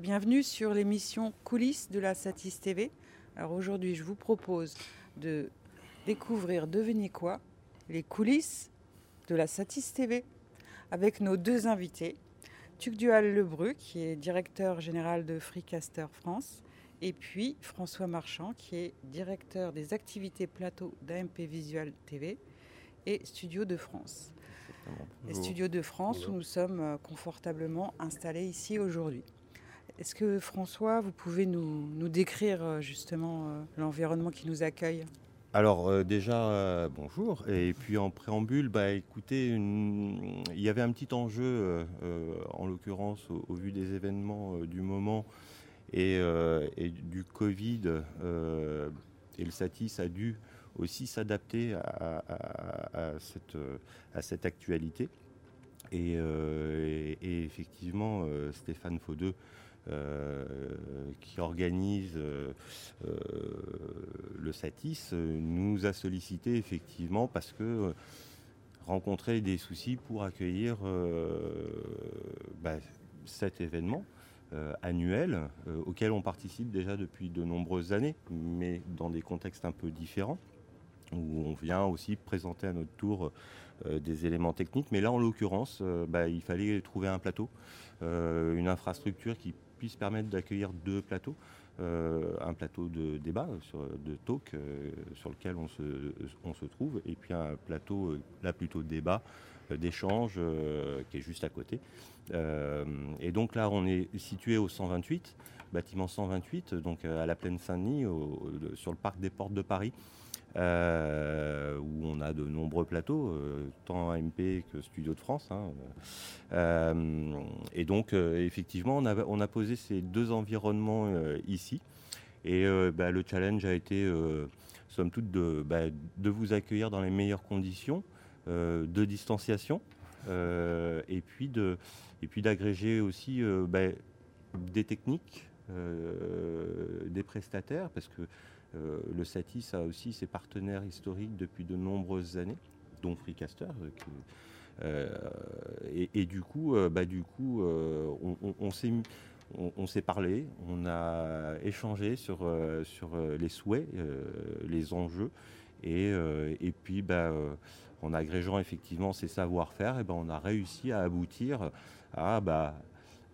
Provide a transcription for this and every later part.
bienvenue sur l'émission Coulisses de la Satis TV. Alors aujourd'hui, je vous propose de découvrir, devenez quoi, les coulisses de la Satis TV avec nos deux invités. Tuc Dual Lebru, qui est directeur général de Freecaster France, et puis François Marchand, qui est directeur des activités plateau d'AMP Visual TV et Studio de France. Les Studios de France où nous sommes euh, confortablement installés ici aujourd'hui. Est-ce que François, vous pouvez nous, décrire euh, justement euh, l'environnement qui nous accueille? Alors déjà, bonjour. Et puis en préambule, bah, écoutez, il y avait un petit enjeu, en l'occurrence au, vu des événements du moment et, du Covid. et le Satis a dû aussi s'adapter à, cette, actualité. Et, euh, effectivement, euh, Stéphane Faudeux, euh, qui organise le Satis, nous a sollicité effectivement parce que rencontrait des soucis pour accueillir bah, cet événement. annuel auquel on participe déjà depuis de nombreuses années, mais dans des contextes un peu différents où on vient aussi présenter à notre tour euh, des éléments techniques. Mais là, en l'occurrence, euh, bah, il fallait trouver un plateau, euh, une infrastructure qui puisse permettre d'accueillir deux plateaux. un plateau de débat, de talk sur lequel on se, trouve, et puis un plateau, là plutôt débat, d'échange qui est juste à côté. et donc là, on est situé au 128, bâtiment 128, donc à la plaine Saint-Denis, sur le parc des Portes de Paris. Euh, de nombreux plateaux, euh, tant AMP que Studio de France. Hein. Euh, et donc, effectivement, on a, on a, posé ces deux environnements ici. Et bah, le challenge a été, somme toute, de, bah, de, vous accueillir dans les meilleures conditions de distanciation et puis de et puis d'agréger aussi bah, des techniques, des prestataires, parce que euh, le SATIS a aussi ses partenaires historiques depuis de nombreuses années, dont Freecaster. Euh, euh, et, du coup, bah, du coup on, s'est parlé, on a échangé sur, sur les souhaits, les enjeux, et, et puis bah, en agrégeant effectivement ces savoir-faire, ben on a réussi à aboutir à bah,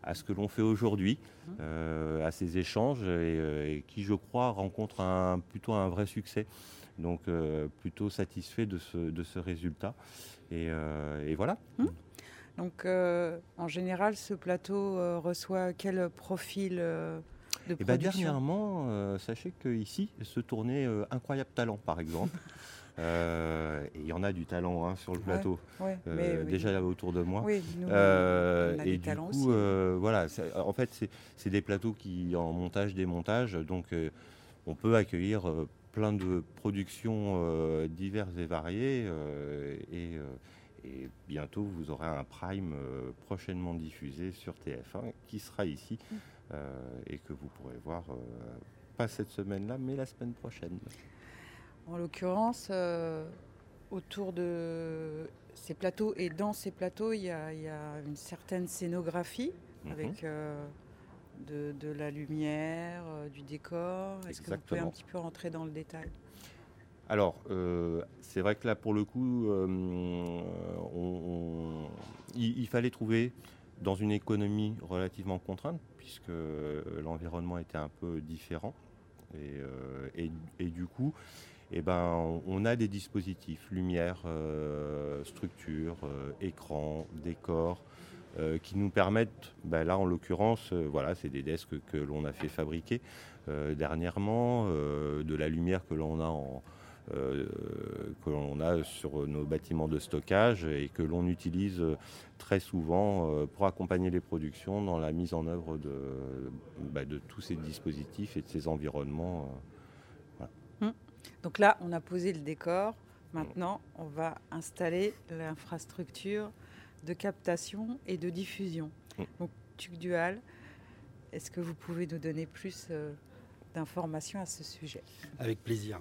à ce que l'on fait aujourd'hui, mmh. euh, à ces échanges, euh, et, qui, je crois, rencontrent un, plutôt un vrai succès. Donc, euh, plutôt satisfait de ce, de ce résultat. Et, voilà. Mmh. Donc, en général, ce plateau reçoit quel profil de et eh ben, Dernièrement, sachez qu'ici se tournait Incroyable Talent, par exemple. Euh, et il y en a du talent hein, sur le plateau, euh, déjà là autour de moi. Euh, et du coup, voilà, en fait, c'est des plateaux qui en montage, démontage, donc on peut accueillir plein de productions diverses et variées. Et, bientôt, vous aurez un prime prochainement diffusé sur TF1 qui sera ici mm. et que vous pourrez voir pas cette semaine-là, mais la semaine prochaine. En l'occurrence, euh, autour de ces plateaux et dans ces plateaux, il y a, une certaine scénographie mhm. avec euh, de, la lumière, euh, du décor. Est-ce que vous pouvez un petit peu rentrer dans le détail? Alors, c'est vrai que là, pour le coup, il, fallait trouver dans une économie relativement contrainte, puisque l'environnement était un peu différent. et du coup, eh ben, on a des dispositifs, lumière, euh, structure, euh, écran, décor, euh, qui nous permettent, ben là en l'occurrence, voilà, c'est des desks que l'on a fait fabriquer dernièrement, de la lumière que l'on a sur nos bâtiments de stockage et que l'on utilise très souvent pour accompagner les productions dans la mise en œuvre de, ben, de tous ces dispositifs et de ces environnements. Donc là, on a posé le décor. Maintenant, on va installer l'infrastructure de captation et de diffusion. Mm. Donc, TUC Dual, est-ce que vous pouvez nous donner plus euh, d'informations à ce sujet? Avec plaisir.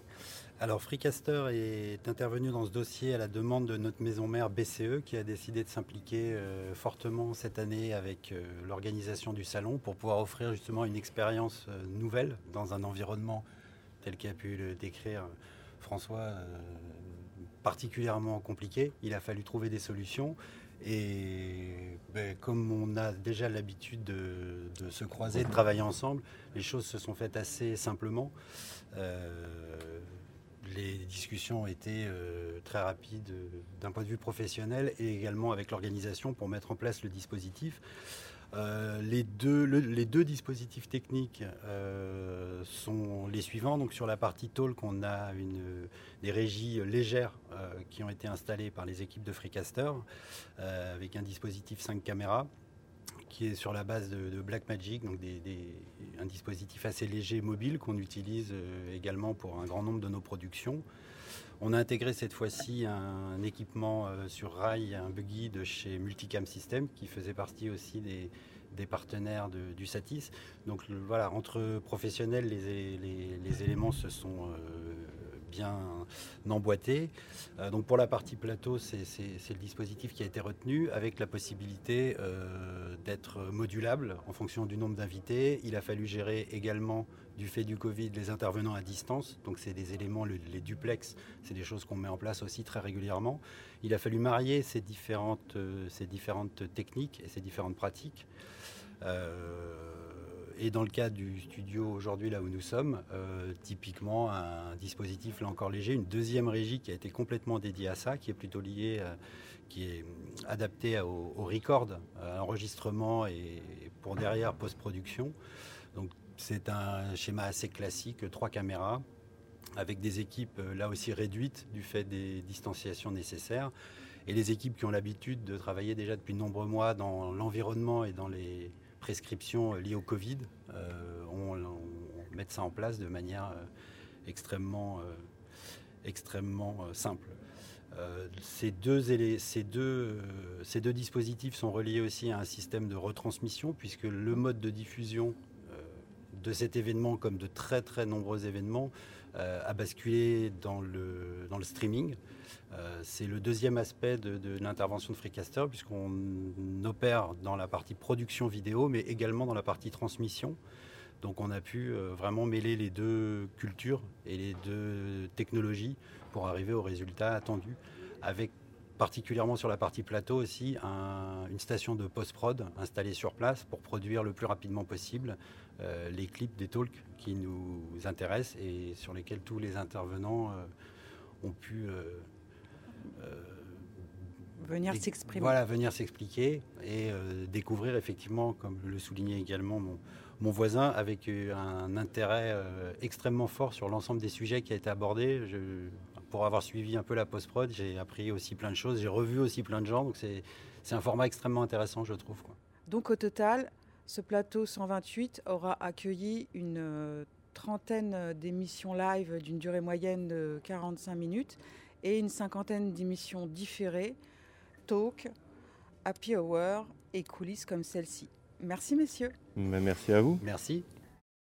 Alors Freecaster est intervenu dans ce dossier à la demande de notre maison mère BCE qui a décidé de s'impliquer euh, fortement cette année avec euh, l'organisation du salon pour pouvoir offrir justement une expérience euh, nouvelle dans un environnement tel qu'a pu le décrire François particulièrement compliqué. Il a fallu trouver des solutions. Et ben, comme on a déjà l'habitude de, se croiser, de travailler ensemble, les choses se sont faites assez simplement les discussions ont été euh, très rapides euh, d'un point de vue professionnel et également avec l'organisation pour mettre en place le dispositif. Euh, les, deux, dispositifs techniques sont les suivants. Donc sur la partie talk, on a des régies légères qui ont été installées par les équipes de Freecaster avec un dispositif 5 caméras qui est sur la base de, Blackmagic, donc un dispositif assez léger mobile qu'on utilise euh, également pour un grand nombre de nos productions. On a intégré cette fois-ci un, équipement euh, sur rail, un buggy de chez Multicam System qui faisait partie aussi des, partenaires du Satis. Donc voilà, entre professionnels, les, éléments se sont euh, bien emboîté. Euh, donc pour la partie plateau, c'est le dispositif qui a été retenu avec la possibilité euh, d'être modulable en fonction du nombre d'invités. Il a fallu gérer également du fait du Covid les intervenants à distance. Donc c'est des éléments, les duplex, c'est des choses qu'on met en place aussi très régulièrement. Il a fallu marier ces différentes, euh, ces différentes techniques et ces différentes pratiques. Et dans le cas du studio aujourd'hui, là où nous sommes, euh, typiquement un dispositif là encore léger, une deuxième régie qui a été complètement dédiée à ça, qui est plutôt liée, euh, qui est adaptée au, record, à l'enregistrement et pour derrière post-production. Donc c'est un schéma assez classique, trois caméras, avec des équipes euh, là aussi réduites du fait des distanciations nécessaires. Et les équipes qui ont l'habitude de travailler déjà depuis de nombreux mois dans l'environnement et dans les prescriptions liées au Covid, euh, on, met ça en place de manière euh, extrêmement, euh, simple. ces, deux, ces, ces deux dispositifs sont reliés aussi à un système de retransmission, puisque le mode de diffusion de cet événement, comme de très nombreux événements, a basculé dans le, dans le streaming. Euh, c'est le deuxième aspect de, l'intervention de Freecaster, puisqu'on opère dans la partie production vidéo, mais également dans la partie transmission. Donc on a pu euh, vraiment mêler les deux cultures et les deux technologies pour arriver au résultat attendu, avec particulièrement sur la partie plateau aussi une station de post-prod installée sur place pour produire le plus rapidement possible euh, les clips des talks qui nous intéressent et sur lesquels tous les intervenants ont pu euh, venir s'exprimer. Voilà, venir s'expliquer et euh, découvrir effectivement, comme le soulignait également mon, mon voisin, avec euh, un intérêt extrêmement fort sur l'ensemble des sujets qui a été abordé. Je, pour avoir suivi un peu la post-prod, j'ai appris aussi plein de choses, j'ai revu aussi plein de gens, donc c'est un format extrêmement intéressant, je trouve. Quoi. Donc au total, ce plateau 128 aura accueilli une trentaine d'émissions live d'une durée moyenne de 45 minutes et une cinquantaine d'émissions différées, talk, happy hour et coulisses comme celle-ci. Merci messieurs. Merci à vous. Merci.